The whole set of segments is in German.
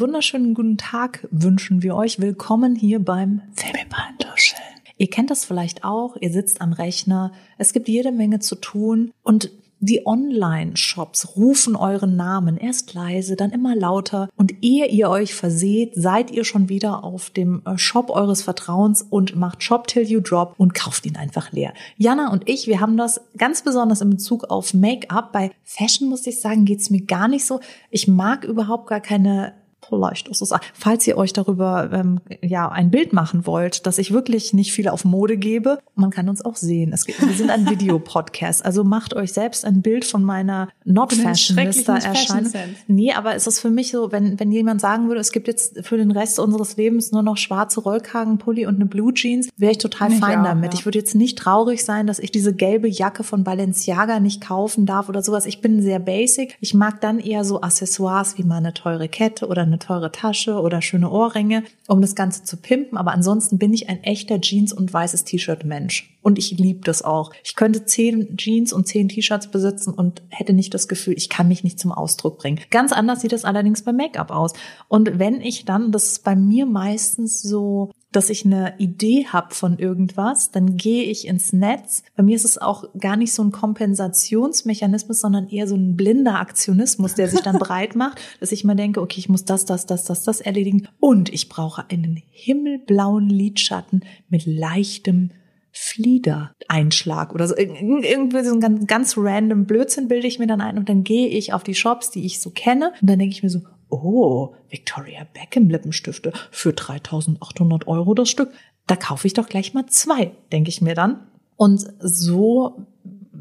Wunderschönen guten Tag wünschen wir euch. Willkommen hier beim Femipeintuscheln. Ihr kennt das vielleicht auch. Ihr sitzt am Rechner. Es gibt jede Menge zu tun und die Online-Shops rufen euren Namen erst leise, dann immer lauter und ehe ihr euch verseht, seid ihr schon wieder auf dem äh, Shop eures Vertrauens und macht Shop till you drop und kauft ihn einfach leer. Jana und ich, wir haben das ganz besonders in Bezug auf Make-up. Bei Fashion muss ich sagen, geht's mir gar nicht so. Ich mag überhaupt gar keine vielleicht ist es, falls ihr euch darüber ähm, ja ein Bild machen wollt, dass ich wirklich nicht viel auf Mode gebe, man kann uns auch sehen. Es gibt, wir sind ein Videopodcast, also macht euch selbst ein Bild von meiner Not Fashionista Erscheinung. Nee, aber es ist für mich so, wenn wenn jemand sagen würde, es gibt jetzt für den Rest unseres Lebens nur noch schwarze Rollkragenpulli und eine Blue Jeans, wäre ich total fein auch, damit. Ja. Ich würde jetzt nicht traurig sein, dass ich diese gelbe Jacke von Balenciaga nicht kaufen darf oder sowas. Ich bin sehr basic. Ich mag dann eher so Accessoires wie mal eine teure Kette oder eine teure Tasche oder schöne Ohrringe, um das Ganze zu pimpen. Aber ansonsten bin ich ein echter Jeans- und weißes T-Shirt-Mensch. Und ich liebe das auch. Ich könnte zehn Jeans und zehn T-Shirts besitzen und hätte nicht das Gefühl, ich kann mich nicht zum Ausdruck bringen. Ganz anders sieht es allerdings beim Make-up aus. Und wenn ich dann, das ist bei mir meistens so dass ich eine Idee habe von irgendwas, dann gehe ich ins Netz. Bei mir ist es auch gar nicht so ein Kompensationsmechanismus, sondern eher so ein blinder Aktionismus, der sich dann breit macht, dass ich mal denke, okay, ich muss das, das, das, das, das erledigen und ich brauche einen himmelblauen Lidschatten mit leichtem Flieder-Einschlag oder so. Irgendwie so ein ganz, ganz random Blödsinn bilde ich mir dann ein und dann gehe ich auf die Shops, die ich so kenne und dann denke ich mir so, oh, Victoria Beckham Lippenstifte für 3800 Euro das Stück. Da kaufe ich doch gleich mal zwei, denke ich mir dann. Und so,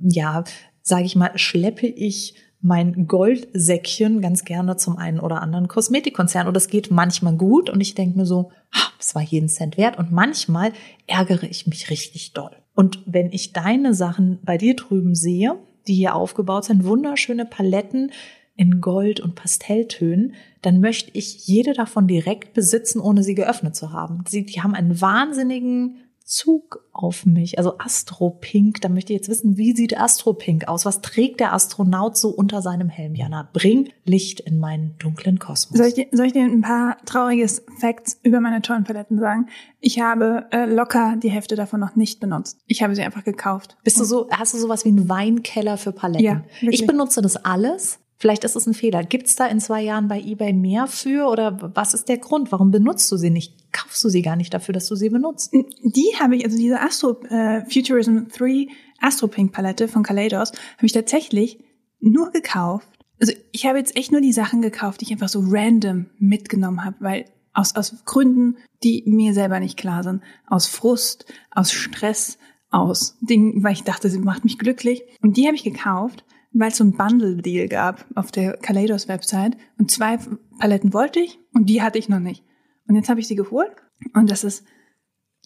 ja, sage ich mal, schleppe ich mein Goldsäckchen ganz gerne zum einen oder anderen Kosmetikkonzern. Und das geht manchmal gut und ich denke mir so, es war jeden Cent wert. Und manchmal ärgere ich mich richtig doll. Und wenn ich deine Sachen bei dir drüben sehe, die hier aufgebaut sind, wunderschöne Paletten, in Gold und Pastelltönen, dann möchte ich jede davon direkt besitzen, ohne sie geöffnet zu haben. Sie, die haben einen wahnsinnigen Zug auf mich, also Astropink. Da möchte ich jetzt wissen, wie sieht Astropink aus? Was trägt der Astronaut so unter seinem Helm? Jana, bring Licht in meinen dunklen Kosmos. Soll ich, dir, soll ich dir ein paar traurige Facts über meine tollen Paletten sagen? Ich habe äh, locker die Hälfte davon noch nicht benutzt. Ich habe sie einfach gekauft. Bist du so, hast du sowas wie einen Weinkeller für Paletten? Ja, wirklich. Ich benutze das alles Vielleicht ist es ein Fehler. Gibt es da in zwei Jahren bei eBay mehr für oder was ist der Grund? Warum benutzt du sie nicht? Kaufst du sie gar nicht dafür, dass du sie benutzt? Die habe ich, also diese Astro äh, Futurism 3 Astro Pink Palette von Kaleidos, habe ich tatsächlich nur gekauft. Also ich habe jetzt echt nur die Sachen gekauft, die ich einfach so random mitgenommen habe, weil aus, aus Gründen, die mir selber nicht klar sind. Aus Frust, aus Stress, aus Dingen, weil ich dachte, sie macht mich glücklich. Und die habe ich gekauft weil es so ein Bundle-Deal gab auf der Kaleidos-Website. Und zwei Paletten wollte ich und die hatte ich noch nicht. Und jetzt habe ich sie geholt und das ist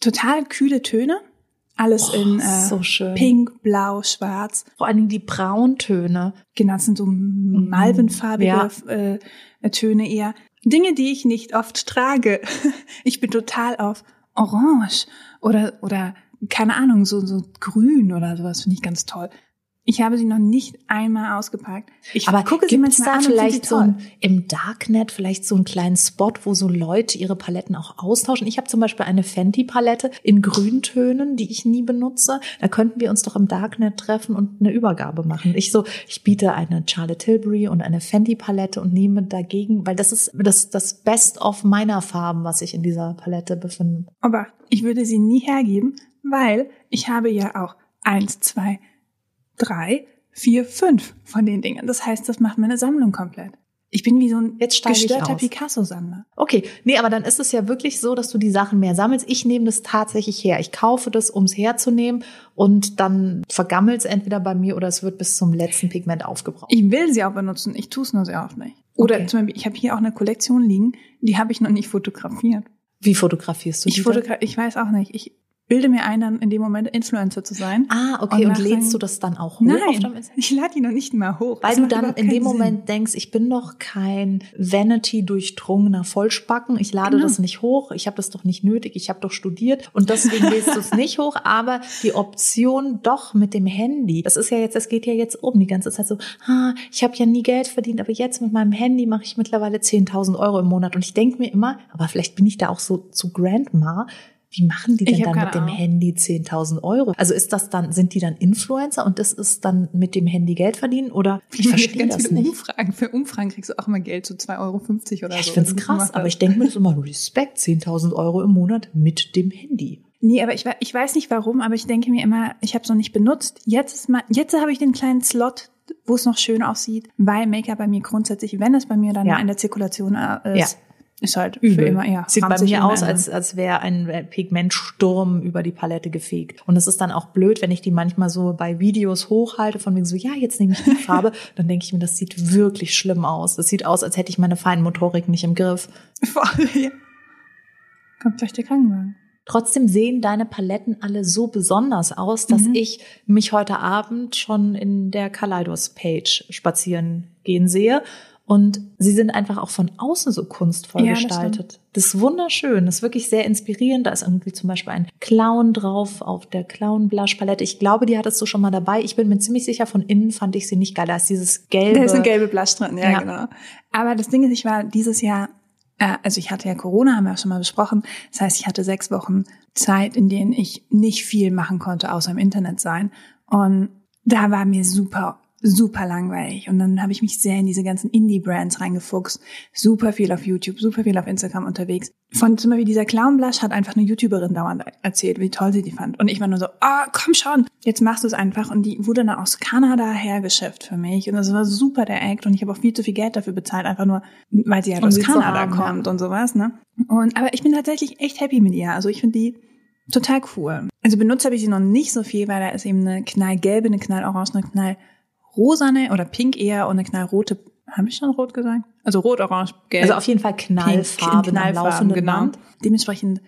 total kühle Töne. Alles oh, in äh, so Pink, Blau, Schwarz. Vor allen Dingen die Brauntöne. Genau, das sind so mhm. malvenfarbige ja. äh, Töne eher. Dinge, die ich nicht oft trage. Ich bin total auf Orange oder oder keine Ahnung, so so grün oder sowas finde ich ganz toll. Ich habe sie noch nicht einmal ausgepackt. Ich Aber gucke sie manchmal da an vielleicht so ein, im Darknet vielleicht so einen kleinen Spot, wo so Leute ihre Paletten auch austauschen. Ich habe zum Beispiel eine Fenty-Palette in Grüntönen, die ich nie benutze. Da könnten wir uns doch im Darknet treffen und eine Übergabe machen. Ich so, ich biete eine Charlotte Tilbury und eine Fenty-Palette und nehme dagegen, weil das ist das, das Best of meiner Farben, was ich in dieser Palette befinde. Aber ich würde sie nie hergeben, weil ich habe ja auch eins, zwei, drei, vier, fünf von den Dingen. Das heißt, das macht meine Sammlung komplett. Ich bin wie so ein Jetzt gestörter Picasso-Sammler. Okay, nee, aber dann ist es ja wirklich so, dass du die Sachen mehr sammelst. Ich nehme das tatsächlich her. Ich kaufe das, um es herzunehmen und dann vergammelt es entweder bei mir oder es wird bis zum letzten Pigment aufgebraucht. Ich will sie auch benutzen, ich tue es nur sehr oft nicht. Oder okay. zum Beispiel, ich habe hier auch eine Kollektion liegen, die habe ich noch nicht fotografiert. Wie fotografierst du die? Ich, fotogra ich weiß auch nicht. Ich bilde mir ein, dann in dem Moment Influencer zu sein. Ah, okay. Und, und lädst du das dann auch hoch? Nein, ich lade die noch nicht mal hoch. Weil du dann in dem Moment Sinn. denkst, ich bin doch kein Vanity-durchdrungener Vollspacken. Ich lade genau. das nicht hoch. Ich habe das doch nicht nötig. Ich habe doch studiert und deswegen lädst du es nicht hoch. Aber die Option doch mit dem Handy, das ist ja jetzt, es geht ja jetzt um die ganze Zeit so, ha, ich habe ja nie Geld verdient, aber jetzt mit meinem Handy mache ich mittlerweile 10.000 Euro im Monat. Und ich denke mir immer, aber vielleicht bin ich da auch so zu Grandma, wie machen die denn dann mit dem Ahnung. Handy 10.000 Euro? Also ist das dann, sind die dann Influencer und das ist dann mit dem Handy Geld verdienen oder ich verstehe das nicht. Umfragen. Für Umfragen kriegst du auch immer Geld, so 2,50 Euro oder ja, so. Ich finde es krass, aber ich denke mir das immer, Respekt, 10.000 Euro im Monat mit dem Handy. Nee, aber ich, ich weiß nicht warum, aber ich denke mir immer, ich habe es noch nicht benutzt. Jetzt ist mal, jetzt habe ich den kleinen Slot, wo es noch schön aussieht, weil Make-up bei mir grundsätzlich, wenn es bei mir dann ja. in der Zirkulation äh, ist, ja ist halt Übel. für immer, ja. Sieht bei mir aus, als, als wäre ein Pigmentsturm über die Palette gefegt. Und es ist dann auch blöd, wenn ich die manchmal so bei Videos hochhalte, von wegen so, ja, jetzt nehme ich die Farbe, dann denke ich mir, das sieht wirklich schlimm aus. Das sieht aus, als hätte ich meine Feinmotorik nicht im Griff. Voll. Kommt gleich der Krankenwagen. Trotzdem sehen deine Paletten alle so besonders aus, dass mhm. ich mich heute Abend schon in der Kaleidos-Page spazieren gehen sehe und sie sind einfach auch von außen so kunstvoll ja, gestaltet. Das, das, ist wunderschön, das ist wirklich sehr inspirierend. Da ist irgendwie zum Beispiel ein Clown drauf auf der Clown Blush Palette. Ich glaube, die hattest du schon mal dabei. Ich bin mir ziemlich sicher, von innen fand ich sie nicht geil. Da ist dieses gelbe. Da ist eine gelbe Blush drin, ja, ja. genau. Aber das Ding ist, ich war dieses Jahr äh, also ich hatte ja Corona, haben wir auch schon mal besprochen. Das heißt, ich hatte sechs Wochen Zeit, in denen ich nicht viel machen konnte, außer im Internet sein. Und da war mir super super langweilig. Und dann habe ich mich sehr in diese ganzen Indie-Brands reingefuchst. Super viel auf YouTube, super viel auf Instagram unterwegs. Von zum Beispiel dieser Clown Blush hat einfach eine YouTuberin dauernd erzählt, wie toll sie die fand. Und ich war nur so, ah, oh, komm schon, jetzt machst du es einfach. Und die wurde dann aus Kanada hergeschäft für mich. Und das war super der Act. Und ich habe auch viel zu viel Geld dafür bezahlt, einfach nur, weil sie halt um aus Kanada haben, kommt und sowas. Ne? Und aber ich bin tatsächlich echt happy mit ihr. Also ich finde die total cool. Also benutzt habe ich sie noch nicht so viel, weil da ist eben eine knallgelbe, eine knallorange, eine knall rosane oder pink eher und eine knallrote, habe ich schon rot gesagt? Also rot, orange, gelb. Also auf jeden Fall Knallfarben, Knallfarben genau. Dementsprechend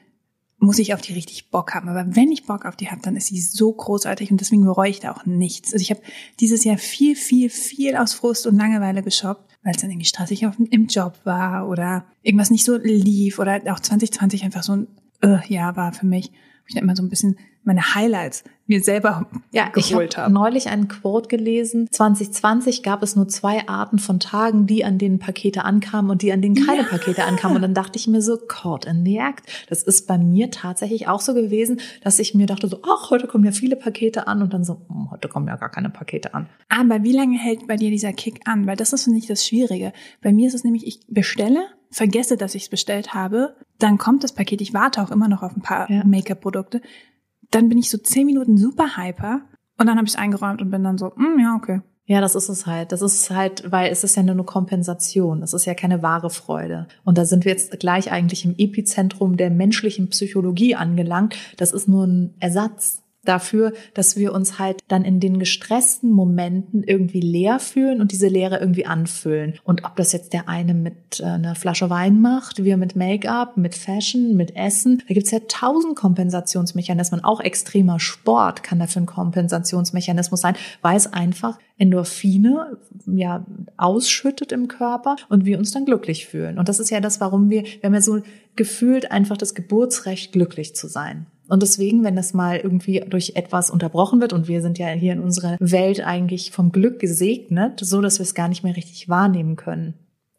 muss ich auf die richtig Bock haben. Aber wenn ich Bock auf die habe, dann ist sie so großartig und deswegen bereue ich da auch nichts. Also ich habe dieses Jahr viel, viel, viel aus Frust und Langeweile geshoppt, weil es dann irgendwie stressig auf, im Job war oder irgendwas nicht so lief oder auch 2020 einfach so ein äh, Jahr war für mich. Ich dann immer so ein bisschen meine Highlights mir selber ja, geholt habe. Ich neulich einen Quote gelesen. 2020 gab es nur zwei Arten von Tagen, die an denen Pakete ankamen und die an denen keine ja. Pakete ankamen. Und dann dachte ich mir so, caught in the act. Das ist bei mir tatsächlich auch so gewesen, dass ich mir dachte so, ach, heute kommen ja viele Pakete an und dann so, hm, heute kommen ja gar keine Pakete an. Aber wie lange hält bei dir dieser Kick an? Weil das ist nicht das Schwierige. Bei mir ist es nämlich, ich bestelle, vergesse, dass ich es bestellt habe, dann kommt das Paket, ich warte auch immer noch auf ein paar ja. Make-up-Produkte dann bin ich so zehn Minuten super hyper und dann habe ich eingeräumt und bin dann so, mm, ja, okay. Ja, das ist es halt. Das ist halt, weil es ist ja nur eine Kompensation. Es ist ja keine wahre Freude. Und da sind wir jetzt gleich eigentlich im Epizentrum der menschlichen Psychologie angelangt. Das ist nur ein Ersatz dafür, dass wir uns halt dann in den gestressten Momenten irgendwie leer fühlen und diese Leere irgendwie anfüllen. Und ob das jetzt der eine mit äh, einer Flasche Wein macht, wir mit Make-up, mit Fashion, mit Essen, da gibt's ja tausend Kompensationsmechanismen. Auch extremer Sport kann dafür ein Kompensationsmechanismus sein, weil es einfach Endorphine ja ausschüttet im Körper und wir uns dann glücklich fühlen. Und das ist ja das, warum wir, wir haben ja so gefühlt einfach das Geburtsrecht, glücklich zu sein. Und deswegen, wenn das mal irgendwie durch etwas unterbrochen wird, und wir sind ja hier in unserer Welt eigentlich vom Glück gesegnet, so dass wir es gar nicht mehr richtig wahrnehmen können.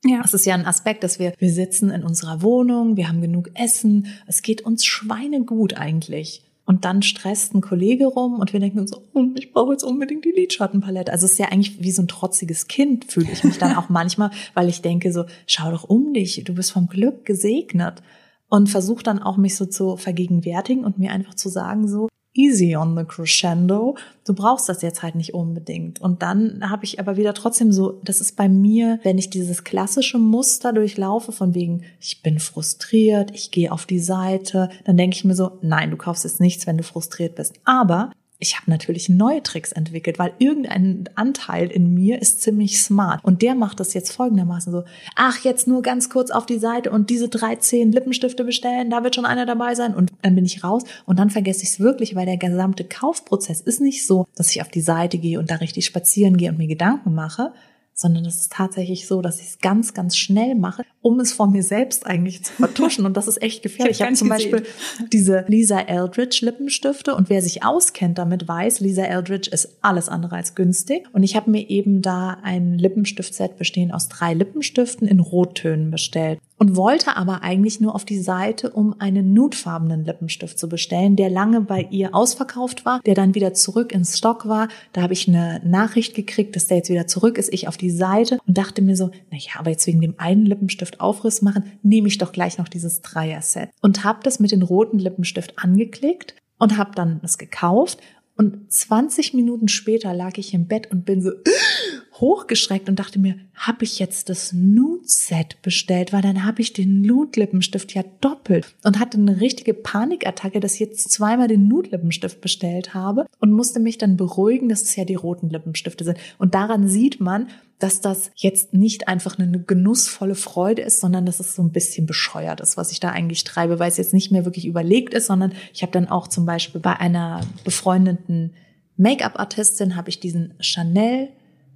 Ja. Das ist ja ein Aspekt, dass wir, wir sitzen in unserer Wohnung, wir haben genug Essen, es geht uns schweinegut eigentlich. Und dann stresst ein Kollege rum und wir denken uns, oh, ich brauche jetzt unbedingt die Lidschattenpalette. Also es ist ja eigentlich wie so ein trotziges Kind, fühle ich mich dann auch manchmal, weil ich denke so, schau doch um dich, du bist vom Glück gesegnet und versuche dann auch mich so zu vergegenwärtigen und mir einfach zu sagen so easy on the crescendo. Du brauchst das jetzt halt nicht unbedingt. Und dann habe ich aber wieder trotzdem so, das ist bei mir, wenn ich dieses klassische Muster durchlaufe von wegen, ich bin frustriert, ich gehe auf die Seite, dann denke ich mir so, nein, du kaufst jetzt nichts, wenn du frustriert bist. Aber ich habe natürlich neue Tricks entwickelt, weil irgendein Anteil in mir ist ziemlich smart. Und der macht das jetzt folgendermaßen so, ach, jetzt nur ganz kurz auf die Seite und diese 13 Lippenstifte bestellen, da wird schon einer dabei sein. Und dann bin ich raus und dann vergesse ich es wirklich, weil der gesamte Kaufprozess ist nicht so, dass ich auf die Seite gehe und da richtig spazieren gehe und mir Gedanken mache, sondern es ist tatsächlich so, dass ich es ganz, ganz schnell mache, um es vor mir selbst eigentlich zu vertuschen. Und das ist echt gefährlich. Ich, habe zum Beispiel diese Lisa Eldridge Lippenstifte und wer sich auskennt damit weiß, Lisa Eldridge ist alles andere als günstig. Und ich habe mir eben da ein Lippenstiftset bestehen aus drei Lippenstiften in Rottönen bestellt und wollte aber eigentlich nur auf die Seite, um einen nudefarbenen Lippenstift zu bestellen, der lange bei ihr ausverkauft war, der dann wieder zurück ins Stock war. Da habe ich eine Nachricht gekriegt, dass der jetzt wieder zurück ist. Ich auf die Seite und dachte mir so, na ja, aber jetzt wegen dem einen Lippenstift Aufriss machen, nehme ich doch gleich noch dieses Dreier-Set und habe das mit den roten Lippenstift angeklickt und habe dann das gekauft und 20 Minuten später lag ich im Bett und bin so hochgeschreckt und dachte mir, habe ich jetzt das Nude-Set bestellt, weil dann habe ich den Nude-Lippenstift ja doppelt und hatte eine richtige Panikattacke, dass ich jetzt zweimal den Nude-Lippenstift bestellt habe und musste mich dann beruhigen, dass es ja die roten Lippenstifte sind. Und daran sieht man, dass das jetzt nicht einfach eine genussvolle Freude ist, sondern dass es so ein bisschen bescheuert ist, was ich da eigentlich treibe, weil es jetzt nicht mehr wirklich überlegt ist, sondern ich habe dann auch zum Beispiel bei einer befreundeten Make-up-Artistin habe ich diesen Chanel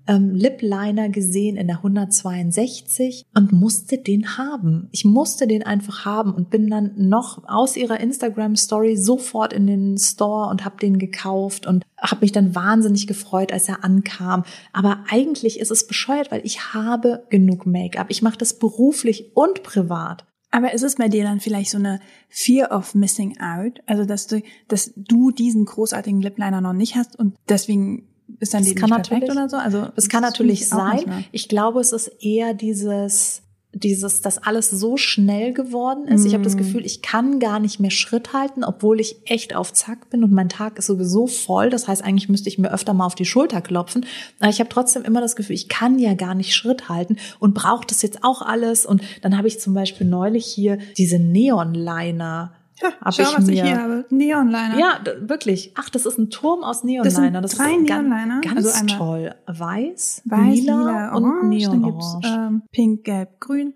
ähm, Lip Liner gesehen in der 162 und musste den haben. Ich musste den einfach haben und bin dann noch aus ihrer Instagram Story sofort in den Store und habe den gekauft und habe mich dann wahnsinnig gefreut, als er ankam. Aber eigentlich ist es bescheuert, weil ich habe genug Make-up. Ich mache das beruflich und privat. Aber ist es bei dir dann vielleicht so eine Fear of Missing Out? Also, dass du, dass du diesen großartigen Lip Liner noch nicht hast und deswegen ist dein das Leben nicht perfekt oder so? Also es kann natürlich sein. Ich glaube, es ist eher dieses dieses, dass alles so schnell geworden ist. Ich habe das mm. Gefühl, ich kann gar nicht mehr Schritt halten, obwohl ich echt auf Zack bin und mein Tag ist sowieso voll. Das heißt, eigentlich müsste ich mir öfter mal auf die Schulter klopfen. Aber ich habe trotzdem immer das Gefühl, ich kann ja gar nicht Schritt halten und brauche das jetzt auch alles. Und dann habe ich zum Beispiel neulich hier diese Neon-Liner ja, schau, ich was ich hier habe. Neonliner. Ja, wirklich. Ach, das ist ein Turm aus Neonliner. Das sind das drei Neonliner. Ganz, ganz also toll. Weiß, Weiß lila, lila und orange, Neon ähm, Pink, Gelb, Grün.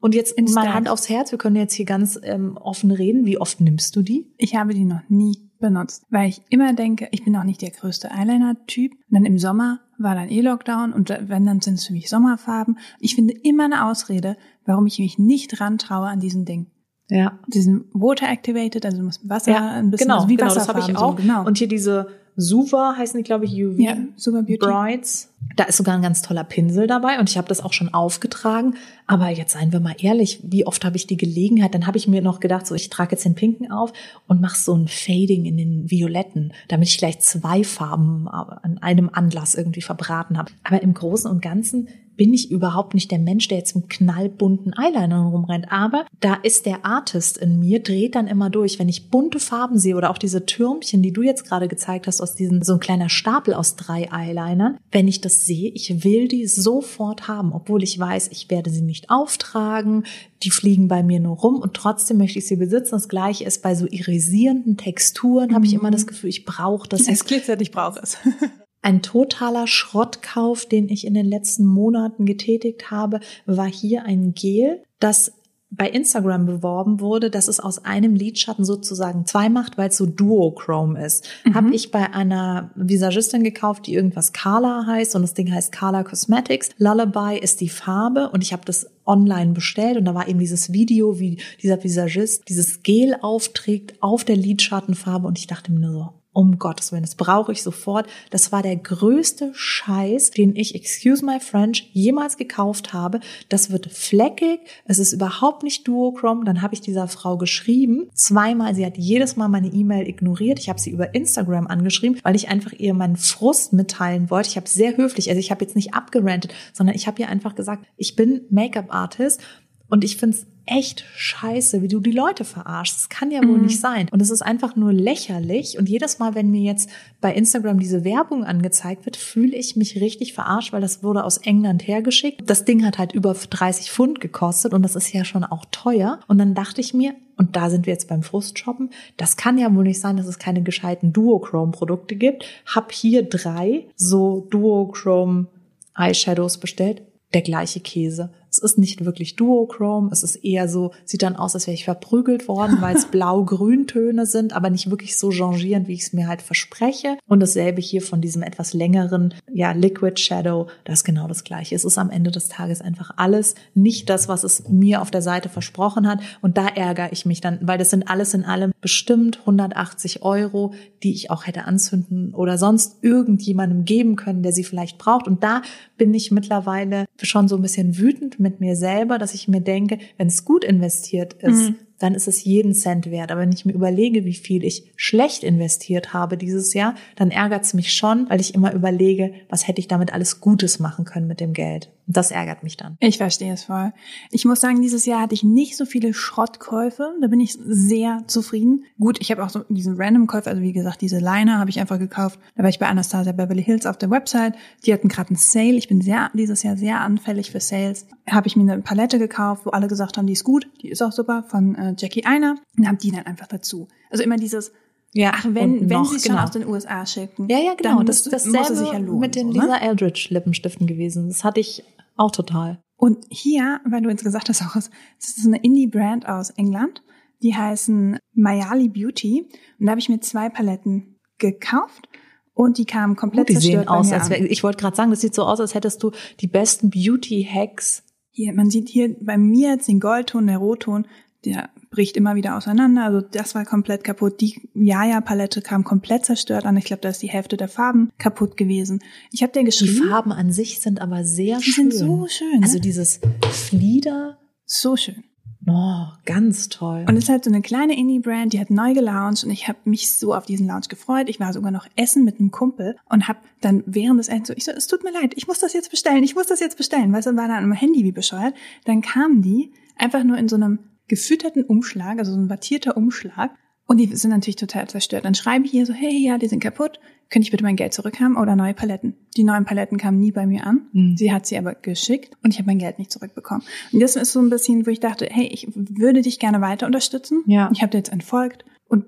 Und jetzt in mal Hand aufs Herz, wir können jetzt hier ganz ähm, offen reden. Wie oft nimmst du die? Ich habe die noch nie benutzt, weil ich immer denke, ich bin auch nicht der größte Eyeliner-Typ. Und dann im Sommer war dann eh Lockdown und wenn, dann sind es für mich Sommerfarben. Ich finde immer eine Ausrede, warum ich mich nicht rantraue an diesen Ding. Ja. Diesen Water Activated, also du musst Wasser ja, ein bisschen, genau, also wie genau, das habe ich auch. So, genau. Und hier diese Suva heißen die, glaube ich, UV ja, Suva Beauty. Brides. Da ist sogar ein ganz toller Pinsel dabei und ich habe das auch schon aufgetragen. Aber jetzt seien wir mal ehrlich, wie oft habe ich die Gelegenheit? Dann habe ich mir noch gedacht, so ich trage jetzt den Pinken auf und mache so ein Fading in den Violetten, damit ich gleich zwei Farben an einem Anlass irgendwie verbraten habe. Aber im Großen und Ganzen bin ich überhaupt nicht der Mensch, der jetzt im knallbunten Eyeliner rumrennt. Aber da ist der Artist in mir, dreht dann immer durch. Wenn ich bunte Farben sehe oder auch diese Türmchen, die du jetzt gerade gezeigt hast, aus diesen, so ein kleiner Stapel aus drei Eyelinern, wenn ich das sehe, ich will die sofort haben, obwohl ich weiß, ich werde sie nicht auftragen, die fliegen bei mir nur rum und trotzdem möchte ich sie besitzen. Das gleiche ist bei so irisierenden Texturen, mhm. habe ich immer das Gefühl, ich brauche das. Es glitzert, ich brauche es. Ein totaler Schrottkauf, den ich in den letzten Monaten getätigt habe, war hier ein Gel, das bei Instagram beworben wurde, dass es aus einem Lidschatten sozusagen zwei macht, weil es so Duochrome ist. Mhm. Habe ich bei einer Visagistin gekauft, die irgendwas Carla heißt und das Ding heißt Carla Cosmetics. Lullaby ist die Farbe und ich habe das online bestellt und da war eben dieses Video, wie dieser Visagist dieses Gel aufträgt auf der Lidschattenfarbe und ich dachte mir nur so, um Gottes Willen, das brauche ich sofort. Das war der größte Scheiß, den ich, excuse my French, jemals gekauft habe. Das wird fleckig, es ist überhaupt nicht duochrome. Dann habe ich dieser Frau geschrieben, zweimal, sie hat jedes Mal meine E-Mail ignoriert. Ich habe sie über Instagram angeschrieben, weil ich einfach ihr meinen Frust mitteilen wollte. Ich habe sehr höflich, also ich habe jetzt nicht abgerantet, sondern ich habe ihr einfach gesagt, ich bin Make-up-Artist und ich finde es echt scheiße, wie du die Leute verarschst. Das kann ja wohl mhm. nicht sein. Und es ist einfach nur lächerlich. Und jedes Mal, wenn mir jetzt bei Instagram diese Werbung angezeigt wird, fühle ich mich richtig verarscht, weil das wurde aus England hergeschickt. Das Ding hat halt über 30 Pfund gekostet und das ist ja schon auch teuer. Und dann dachte ich mir, und da sind wir jetzt beim Frustshoppen. Das kann ja wohl nicht sein, dass es keine gescheiten Duochrome-Produkte gibt. Hab hier drei so Duochrome Eyeshadows bestellt. Der gleiche Käse. Es ist nicht wirklich Duochrome, es ist eher so, sieht dann aus, als wäre ich verprügelt worden, weil es blau-grün-Töne sind, aber nicht wirklich so changierend, wie ich es mir halt verspreche. Und dasselbe hier von diesem etwas längeren, ja, Liquid Shadow, das ist genau das gleiche. Es ist am Ende des Tages einfach alles nicht das, was es mir auf der Seite versprochen hat. Und da ärgere ich mich dann, weil das sind alles in allem bestimmt 180 Euro, die ich auch hätte anzünden oder sonst irgendjemandem geben können, der sie vielleicht braucht. Und da bin ich mittlerweile schon so ein bisschen wütend mit mir selber, dass ich mir denke, wenn es gut investiert ist, mhm dann ist es jeden Cent wert. Aber wenn ich mir überlege, wie viel ich schlecht investiert habe dieses Jahr, dann ärgert es mich schon, weil ich immer überlege, was hätte ich damit alles Gutes machen können mit dem Geld. Das ärgert mich dann. Ich verstehe es voll. Ich muss sagen, dieses Jahr hatte ich nicht so viele Schrottkäufe. Da bin ich sehr zufrieden. Gut, ich habe auch so diesen Random-Käufe, also wie gesagt, diese Liner habe ich einfach gekauft. Da war ich bei Anastasia Beverly Hills auf der Website. Die hatten gerade einen Sale. Ich bin sehr dieses Jahr sehr anfällig für Sales. Habe ich mir eine Palette gekauft, wo alle gesagt haben, die ist gut, die ist auch super, von äh, Jackie Einer und haben die dann einfach dazu. Also immer dieses, ja, ach, wenn, wenn sie es genau. schon aus den USA schicken. Ja, ja, genau. das ist dasselbe ja lohnen, mit den ne? Lisa Eldridge Lippenstiften gewesen. Das hatte ich auch total. Und hier, weil du jetzt gesagt hast, auch, das ist eine Indie-Brand aus England. Die heißen Mayali Beauty. Und da habe ich mir zwei Paletten gekauft. Und die kamen komplett oh, die sehen aus, als wär, ich wollte gerade sagen, das sieht so aus, als hättest du die besten Beauty-Hacks. Hier, man sieht hier bei mir jetzt den Goldton, der Rotton, der bricht immer wieder auseinander. Also das war komplett kaputt. Die Jaja-Palette kam komplett zerstört an. Ich glaube, da ist die Hälfte der Farben kaputt gewesen. Ich habe dir geschrieben. Die Farben an sich sind aber sehr die schön. Die sind so schön. Also ne? dieses Flieder. So schön. Oh, ganz toll. Und es ist halt so eine kleine Indie-Brand, die hat neu gelauncht und ich habe mich so auf diesen Launch gefreut. Ich war sogar noch essen mit einem Kumpel und habe dann während des Essens so, ich so, es tut mir leid, ich muss das jetzt bestellen, ich muss das jetzt bestellen. Weißt du, war dann am Handy wie bescheuert. Dann kamen die einfach nur in so einem gefütterten Umschlag, also so ein wattierter Umschlag. Und die sind natürlich total zerstört. Dann schreibe ich hier so, hey, ja, die sind kaputt. Könnte ich bitte mein Geld zurückhaben oder neue Paletten? Die neuen Paletten kamen nie bei mir an. Mhm. Sie hat sie aber geschickt und ich habe mein Geld nicht zurückbekommen. Und das ist so ein bisschen, wo ich dachte, hey, ich würde dich gerne weiter unterstützen. Ja. Ich habe dir jetzt entfolgt und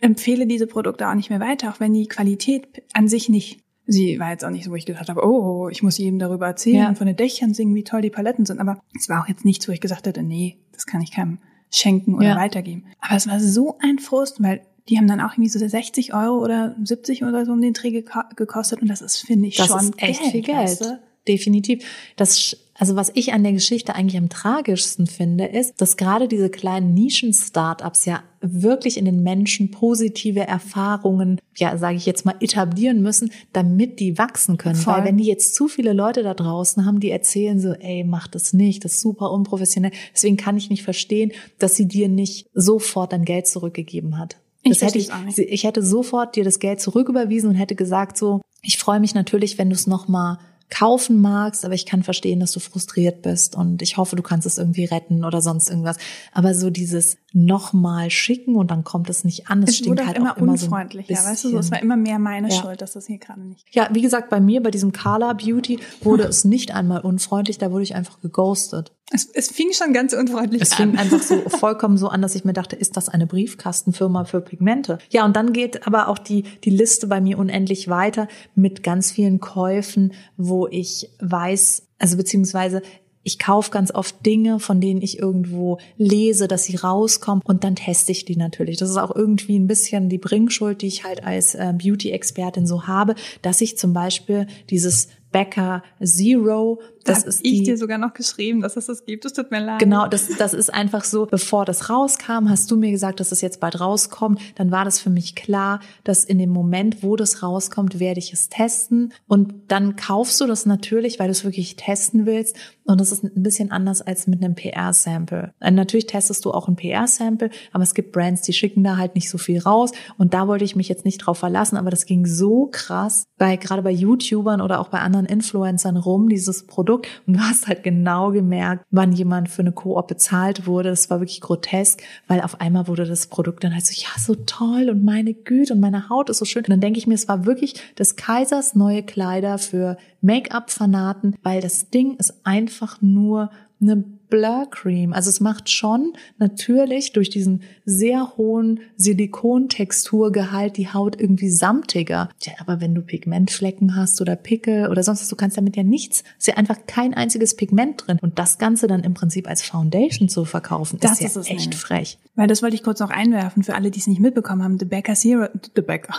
empfehle diese Produkte auch nicht mehr weiter, auch wenn die Qualität an sich nicht sie war jetzt auch nicht so, wo ich gedacht habe, oh, ich muss jedem darüber erzählen ja. und von den Dächern singen, wie toll die Paletten sind. Aber es war auch jetzt nichts, wo ich gesagt hätte, nee, das kann ich keinem schenken oder ja. weitergeben. Aber es war so ein Frust, weil die haben dann auch irgendwie so 60 Euro oder 70 oder so um den Dreh gekostet und das ist, finde ich, das schon ist echt Geld, viel Geld. Weißt du? Definitiv. Das also was ich an der Geschichte eigentlich am tragischsten finde, ist, dass gerade diese kleinen Nischen-Startups ja wirklich in den Menschen positive Erfahrungen, ja, sage ich jetzt mal, etablieren müssen, damit die wachsen können. Voll. Weil wenn die jetzt zu viele Leute da draußen haben, die erzählen so, ey, mach das nicht, das ist super unprofessionell. Deswegen kann ich nicht verstehen, dass sie dir nicht sofort dein Geld zurückgegeben hat. Das ich hätte ich, ich hätte sofort dir das Geld zurücküberwiesen und hätte gesagt so, ich freue mich natürlich, wenn du es nochmal kaufen magst, aber ich kann verstehen, dass du frustriert bist und ich hoffe, du kannst es irgendwie retten oder sonst irgendwas. Aber so dieses nochmal schicken und dann kommt es nicht an, es, es stinkt halt immer auch immer unfreundlicher, so weißt du, so, es war immer mehr meine ja. Schuld, dass das hier gerade nicht. Ja, wie gesagt, bei mir, bei diesem Carla Beauty wurde es nicht einmal unfreundlich, da wurde ich einfach geghostet. Es, es fing schon ganz unfreundlich es an. Es fing einfach so vollkommen so an, dass ich mir dachte, ist das eine Briefkastenfirma für Pigmente? Ja, und dann geht aber auch die, die Liste bei mir unendlich weiter mit ganz vielen Käufen, wo ich weiß, also beziehungsweise ich kaufe ganz oft Dinge, von denen ich irgendwo lese, dass sie rauskommen und dann teste ich die natürlich. Das ist auch irgendwie ein bisschen die Bringschuld, die ich halt als äh, Beauty-Expertin so habe, dass ich zum Beispiel dieses Becker Zero das ist ich die, dir sogar noch geschrieben, dass es das gibt. Es tut mir leid. Genau, das, das ist einfach so, bevor das rauskam, hast du mir gesagt, dass es jetzt bald rauskommt. Dann war das für mich klar, dass in dem Moment, wo das rauskommt, werde ich es testen. Und dann kaufst du das natürlich, weil du es wirklich testen willst. Und das ist ein bisschen anders als mit einem PR-Sample. Äh, natürlich testest du auch ein PR-Sample, aber es gibt Brands, die schicken da halt nicht so viel raus. Und da wollte ich mich jetzt nicht drauf verlassen, aber das ging so krass bei, gerade bei YouTubern oder auch bei anderen Influencern rum, dieses Produkt Produkt und du hast halt genau gemerkt, wann jemand für eine Koop bezahlt wurde. Das war wirklich grotesk, weil auf einmal wurde das Produkt dann halt so, ja, so toll und meine Güte und meine Haut ist so schön. Und dann denke ich mir, es war wirklich des Kaisers neue Kleider für Make-up-Fanaten, weil das Ding ist einfach nur eine Blur Cream. Also es macht schon natürlich durch diesen sehr hohen Silikontexturgehalt die Haut irgendwie samtiger. Ja, aber wenn du Pigmentflecken hast oder Pickel oder sonst was, du kannst damit ja nichts, ist ja einfach kein einziges Pigment drin. Und das Ganze dann im Prinzip als Foundation zu verkaufen, Das ist ja ist es echt nämlich. frech. Weil das wollte ich kurz noch einwerfen für alle, die es nicht mitbekommen haben. The Becca Zero, The Becca,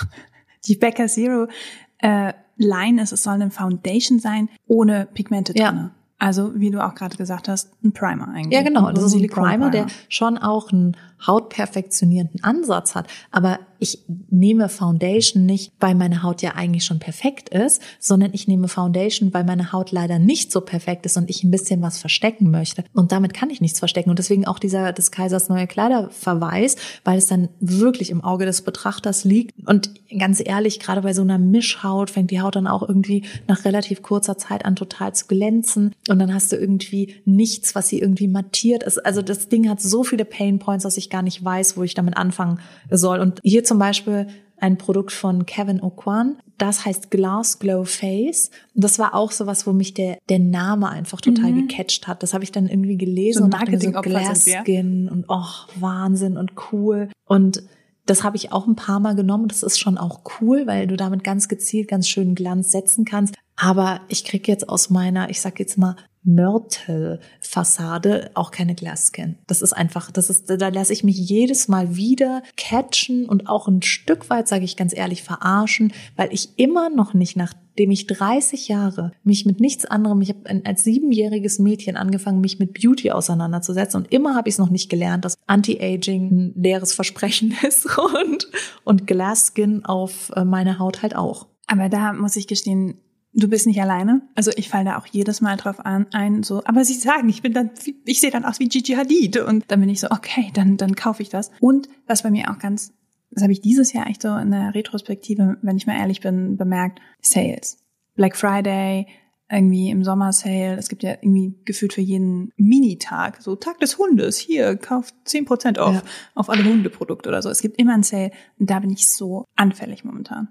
die Becca Zero äh, Line ist, es soll eine Foundation sein ohne Pigmente Ja. Also wie du auch gerade gesagt hast, ein Primer eigentlich. Ja, genau. Das ist ein Silikon- Primer, der schon auch einen hautperfektionierenden Ansatz hat. Aber ich nehme Foundation nicht, weil meine Haut ja eigentlich schon perfekt ist, sondern ich nehme Foundation, weil meine Haut leider nicht so perfekt ist und ich ein bisschen was verstecken möchte. Und damit kann ich nichts verstecken. Und deswegen auch dieser des Kaisers neue Kleiderverweis, weil es dann wirklich im Auge des Betrachters liegt. Und ganz ehrlich, gerade bei so einer Mischhaut fängt die Haut dann auch irgendwie nach relativ kurzer Zeit an total zu glänzen. Und dann hast du irgendwie nichts, was sie irgendwie mattiert. Es- Also das Ding hat so viele Pain Points, dass ich gar nicht weiß, wo ich damit anfangen soll. Und hier zum Beispiel ein Produkt von Kevin O'Quan. Das heißt Glass Glow Face. Und das war auch sowas, wo mich der, der Name einfach total gecatcht hat. Das habe ich dann irgendwie gelesen So und dachte so Glass. Skin und oh, Wahnsinn und cool. Und das habe ich auch ein paar Mal genommen. Das ist schon auch cool, weil du damit ganz gezielt ganz schön Glanz setzen kannst. Aber ich krieg jetzt aus meiner, ich sag jetzt mal, Mörtel-Fassade auch keine Glasskin. Das ist einfach, das ist, da lasse ich mich jedes Mal wieder catchen und auch ein Stück weit, sage ich ganz ehrlich, verarschen, weil ich immer noch nicht, nachdem ich 30 Jahre mich mit nichts anderem, ich habe als siebenjähriges Mädchen angefangen, mich mit Beauty auseinanderzusetzen und immer habe ich es noch nicht gelernt, dass Anti-Aging ein leeres Versprechen ist und, und Glasskin auf äh, meine Haut halt auch. Aber da muss ich gestehen, du bist nicht alleine. Also ich falle da auch jedes Mal drauf an, ein, so, aber sie sagen, ich bin dann, ich sehe dann aus wie Gigi Hadid. Und dann bin ich so, okay, dann, dann kaufe ich das. Und was bei mir auch ganz, das habe ich dieses Jahr echt so in der Retrospektive, wenn ich mal ehrlich bin, bemerkt, Sales. Black Friday, irgendwie im Sommer Sale. Es gibt ja irgendwie gefühlt für jeden Minitag, so Tag des Hundes, hier, kauft 10% off Ja. auf alle Hundeprodukte oder so. Es gibt immer einen Sale und da bin ich so anfällig momentan.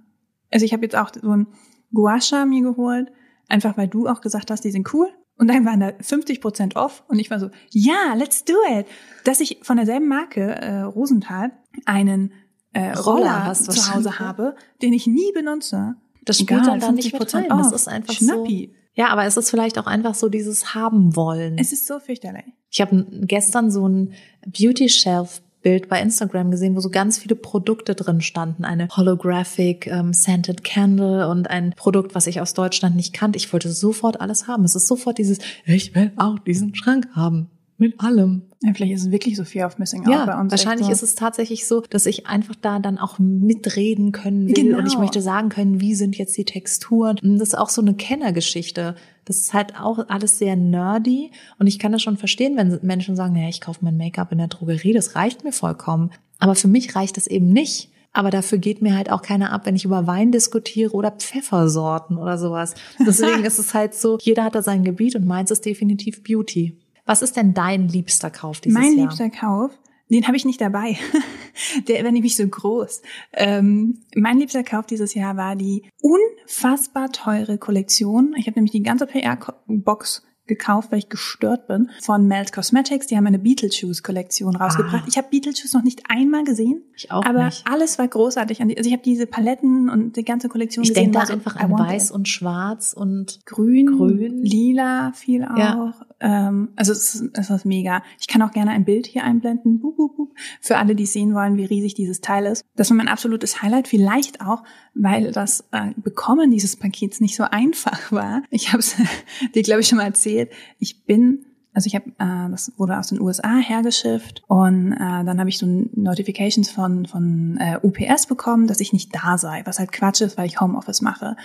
Also ich habe jetzt auch so ein Gua Sha mir geholt, einfach weil du auch gesagt hast, die sind cool. Und dann waren da 50% off und ich war so, ja, let's do it. Dass ich von derselben Marke, äh, Rosenthal, einen äh, Roller Roller zu Hause wahrscheinlich. habe, den ich nie benutze. Das spielt Egal, dann da nicht mit 50% rein. Das off. ist einfach Schnappi. so. Ja, aber es ist vielleicht auch einfach so dieses haben wollen. Es ist so fürchterlich. Ich habe gestern so ein Beauty Shelf Bild bei Instagram gesehen, wo so ganz viele Produkte drin standen. Eine Holographic ähm, Scented Candle und ein Produkt, was ich aus Deutschland nicht kannte. Ich wollte sofort alles haben. Es ist sofort dieses, ich will auch diesen Schrank haben. Mit allem. Ja, vielleicht ist es wirklich so viel auf Missing Out Ja, bei uns. wahrscheinlich echt ist so. es tatsächlich so, dass ich einfach da dann auch mitreden können will Genau. und ich möchte sagen können, wie sind jetzt die Texturen. Das ist auch so eine Kennergeschichte. Das ist halt auch alles sehr nerdy und ich kann das schon verstehen, wenn Menschen sagen, ja, ich kaufe mein Make-up in der Drogerie, das reicht mir vollkommen. Aber für mich reicht es eben nicht. Aber dafür geht mir halt auch keiner ab, wenn ich über Wein diskutiere oder Pfeffersorten oder sowas. Deswegen ist es halt so, jeder hat da sein Gebiet und meins ist definitiv Beauty. Was ist denn dein liebster Kauf dieses Mein Jahr? liebster Kauf, den habe ich nicht dabei. Der wäre nämlich so groß. Ähm, mein liebster Kauf dieses Jahr war die unfassbar teure Kollektion. Ich habe nämlich die ganze PR-Box gekauft, weil ich gestört bin, von Mel's Cosmetics. Die haben eine Beetlejuice-Kollektion rausgebracht. Ah. Ich habe Beetlejuice noch nicht einmal gesehen. Ich auch aber nicht. alles war großartig. Also ich habe diese Paletten und die ganze Kollektion Ich gesehen. denke da war so, einfach an Weiß it. und Schwarz und Grün, Grün. lila viel auch. Ja. Ähm, also es ist, es ist mega. Ich kann auch gerne ein Bild hier einblenden. Bup, bup, bup. Für alle, die sehen wollen, wie riesig dieses Teil ist. Das war mein absolutes Highlight. Vielleicht auch, weil das äh, Bekommen dieses Pakets nicht so einfach war. Ich habe es dir, glaube ich, schon mal erzählt. Ich bin also ich habe, äh, das wurde aus den USA hergeschifft und äh, dann habe ich so Notifications von von äh, UPS bekommen, dass ich nicht da sei, was halt Quatsch ist, weil ich Homeoffice mache.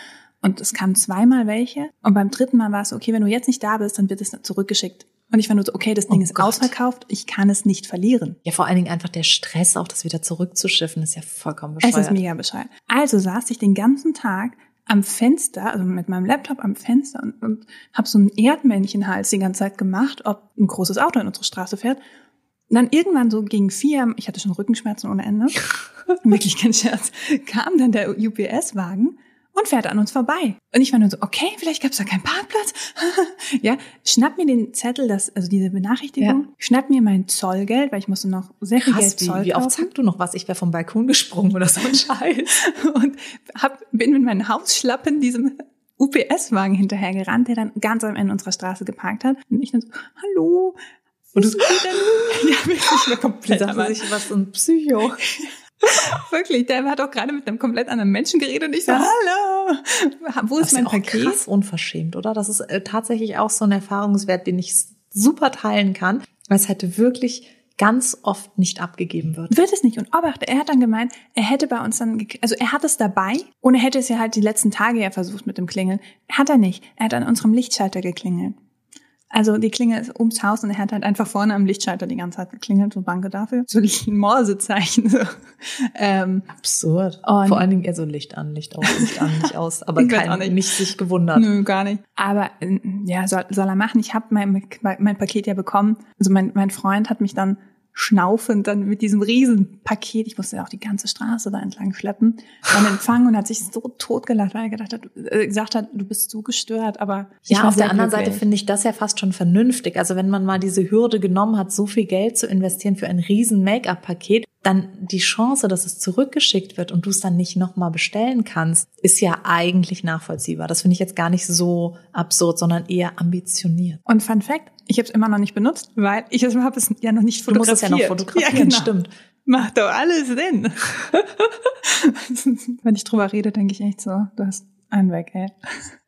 Und es kamen zweimal welche und beim dritten Mal war es okay, wenn du jetzt nicht da bist, dann wird es zurückgeschickt. Und ich war nur so, okay, das Ding Oh ist Gott. ausverkauft, ich kann es nicht verlieren. ja, vor allen Dingen einfach der Stress, auch das wieder zurückzuschiffen, ist ja vollkommen Es bescheuert. ist mega bescheuert. Also saß ich den ganzen Tag am Fenster, also mit meinem Laptop am Fenster und, und habe so einen Erdmännchenhals die ganze Zeit gemacht, ob ein großes Auto in unsere Straße fährt. Und dann irgendwann so gegen vier, ich hatte schon Rückenschmerzen ohne Ende, wirklich kein Scherz, kam dann der UPS-Wagen und fährt an uns vorbei. Und ich war nur so, okay, vielleicht gab es da keinen Parkplatz. ja, schnapp mir den Zettel, das, also diese Benachrichtigung, ja. schnapp mir mein Zollgeld, weil ich musste noch sehr viel Krass, Geld Zoll wie, wie oft sagt du noch was? Ich wäre vom Balkon gesprungen oder so ein Scheiß. und hab, bin mit meinen Hausschlappen diesem UPS-Wagen hinterhergerannt, der dann ganz am Ende unserer Straße geparkt hat. Und ich dann so, hallo, und du so, ja, wirklich, ich war komplett. Dachte sich, was so ein Psycho. Wirklich, der hat auch gerade mit einem komplett anderen Menschen geredet und ich so, hallo, wo ist das mein ist Paket? Krass unverschämt, oder? Das ist äh, tatsächlich auch so ein Erfahrungswert, den ich super teilen kann, weil es hätte wirklich ganz oft nicht abgegeben wird. Wird es nicht. Und Obacht, er hat dann gemeint, er hätte bei uns dann, also er hat es dabei und er hätte es ja halt die letzten Tage ja versucht mit dem Klingeln. Hat er nicht. Er hat an unserem Lichtschalter geklingelt. Also die Klingel ist ums Haus und er hat halt einfach vorne am Lichtschalter die ganze Zeit geklingelt und danke dafür. So ein Morsezeichen. So. Ähm, Absurd. Vor allen Dingen eher so Licht an, Licht aus, Licht an, Licht aus. Aber kein, nicht. nicht sich gewundert. Nö, gar nicht. Aber ja, soll, soll er machen. Ich habe mein, mein Paket ja bekommen. Also mein, mein Freund hat mich dann schnaufend dann mit diesem Riesenpaket, ich musste ja auch die ganze Straße da entlang schleppen, dann empfangen und hat sich so totgelacht, weil er gedacht hat, äh, gesagt hat, du bist so gestört, aber ja, auf der anderen Seite finde ich das ja fast schon vernünftig. Also wenn man mal diese Hürde genommen hat, so viel Geld zu investieren für ein riesen Make-up-Paket, dann die Chance, dass es zurückgeschickt wird und du es dann nicht nochmal bestellen kannst, ist ja eigentlich nachvollziehbar. Das finde ich jetzt gar nicht so absurd, sondern eher ambitioniert. Und Fun Fact, ich habe es immer noch nicht benutzt, weil ich habe es ja noch nicht fotografiert. Du musst es ja noch fotografieren, ja, genau. stimmt. Macht doch alles Sinn. Wenn ich drüber rede, denke ich echt so, du hast einen weg, ey.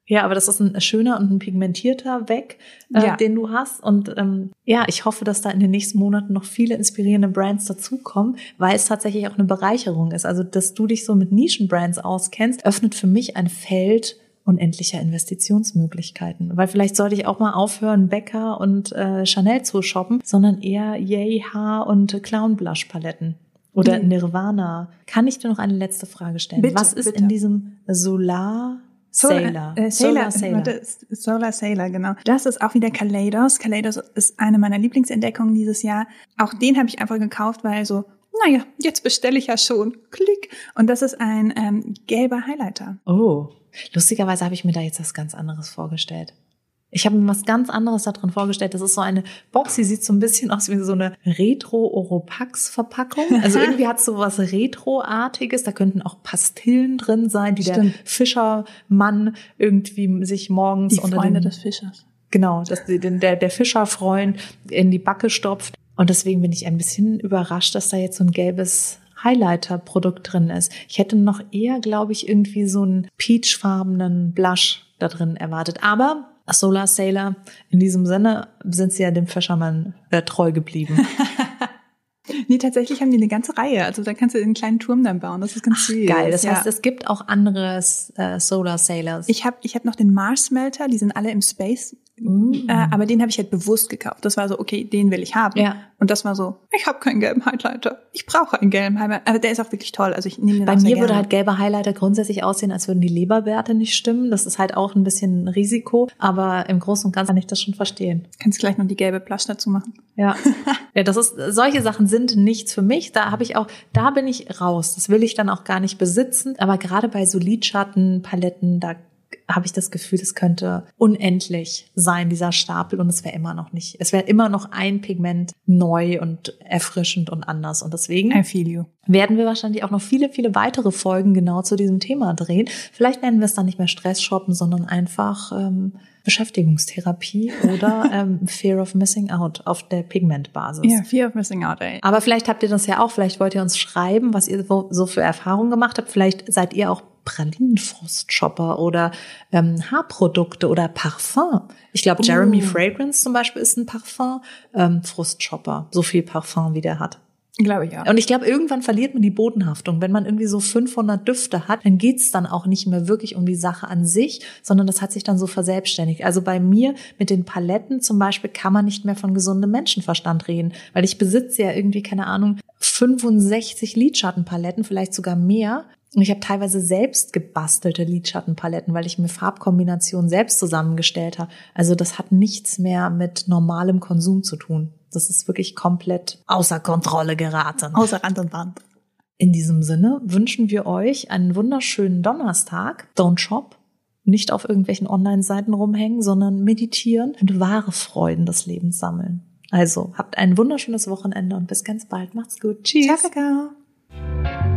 Ja, aber das ist ein schöner und ein pigmentierter Weg, äh, ja. den du hast. Und ähm, ja, ich hoffe, dass da in den nächsten Monaten noch viele inspirierende Brands dazukommen, weil es tatsächlich auch eine Bereicherung ist. Also, dass du dich so mit Nischenbrands auskennst, öffnet für mich ein Feld unendlicher Investitionsmöglichkeiten. Weil vielleicht sollte ich auch mal aufhören, Becker und äh, Chanel zu shoppen, sondern eher Yay Haar und Clown Blush Paletten. Oder mhm. Nirvana. Kann ich dir noch eine letzte Frage stellen? Bitte, Was ist bitte. in diesem Solar Sailor. Äh, Sailor, Solar Sailor. Solar Sailor, genau. Das ist auch wieder Kaleidos. Kaleidos ist eine meiner Lieblingsentdeckungen dieses Jahr. Auch den habe ich einfach gekauft, weil so, naja, jetzt bestelle ich ja schon. Klick. Und das ist ein ähm, gelber Highlighter. Oh, lustigerweise habe ich mir da jetzt was ganz anderes vorgestellt. Ich habe mir was ganz anderes da drin vorgestellt. Das ist so eine Box, die sieht so ein bisschen aus wie so eine Retro-Oropax-Verpackung. Also irgendwie hat so was Retro-artiges. Da könnten auch Pastillen drin sein, die Stimmt. der Fischermann irgendwie sich morgens die unter Freunde den, des Fischers. Genau, dass der, der Fischerfreund in die Backe stopft. Und deswegen bin ich ein bisschen überrascht, dass da jetzt so ein gelbes Highlighter-Produkt drin ist. Ich hätte noch eher, glaube ich, irgendwie so einen peachfarbenen Blush da drin erwartet. Aber Solar Sailor, in diesem Sinne sind sie ja dem Fischermann äh, treu geblieben. Nee, tatsächlich haben die eine ganze Reihe. Also da kannst du einen kleinen Turm dann bauen. Das ist ganz süß. Geil. Das ja. heißt, es gibt auch andere äh, Solar Sailors. Ich habe ich hab noch den Mars Melter. Die sind alle im Space Mm. Äh, aber den habe ich halt bewusst gekauft. Das war so, okay, den will ich haben. Ja. Und das war so, ich habe keinen gelben Highlighter. Ich brauche einen gelben Highlighter. Aber der ist auch wirklich toll. Also ich nehme den Bei mir würde halt gelber Highlighter grundsätzlich aussehen, als würden die Leberwerte nicht stimmen. Das ist halt auch ein bisschen ein Risiko. Aber im Großen und Ganzen kann ich das schon verstehen. Kannst gleich noch die gelbe Plush dazu machen. Ja. ja, das ist, solche Sachen sind nichts für mich. Da habe ich auch, da bin ich raus. Das will ich dann auch gar nicht besitzen. Aber gerade bei so Lidschattenpaletten, da habe ich das Gefühl, es könnte unendlich sein, dieser Stapel, und es wäre immer noch nicht. Es wäre immer noch ein Pigment neu und erfrischend und anders. Und deswegen I feel you. werden wir wahrscheinlich auch noch viele, viele weitere Folgen genau zu diesem Thema drehen. Vielleicht nennen wir es dann nicht mehr Stress shoppen, sondern einfach ähm, Beschäftigungstherapie oder ähm, Fear of Missing Out auf der Pigmentbasis. Ja, Fear of Missing Out, ey. Aber vielleicht habt ihr das ja auch, vielleicht wollt ihr uns schreiben, was ihr so für Erfahrungen gemacht habt. Vielleicht seid ihr auch Pralinenfrostshopper oder ähm, Haarprodukte oder Parfum. Ich glaube, Jeremy uh. Fragrance zum Beispiel ist ein Parfum ähm, Frostshopper. So viel Parfum, wie der hat. Glaube ich ja. Und ich glaube, irgendwann verliert man die Bodenhaftung. Wenn man irgendwie so 500 Düfte hat, dann geht's dann auch nicht mehr wirklich um die Sache an sich, sondern das hat sich dann so verselbstständigt. Also bei mir mit den Paletten zum Beispiel kann man nicht mehr von gesundem Menschenverstand reden, weil ich besitze ja irgendwie, keine Ahnung, 65 Lidschattenpaletten, vielleicht sogar mehr. Und ich habe teilweise selbst gebastelte Lidschattenpaletten, weil ich mir Farbkombinationen selbst zusammengestellt habe. Also das hat nichts mehr mit normalem Konsum zu tun. Das ist wirklich komplett außer Kontrolle geraten. Außer Rand und Band. In diesem Sinne wünschen wir euch einen wunderschönen Donnerstag. Don't shop. Nicht auf irgendwelchen Online-Seiten rumhängen, sondern meditieren und wahre Freuden des Lebens sammeln. Also habt ein wunderschönes Wochenende und bis ganz bald. Macht's gut. Tschüss. Ciao, Kakao.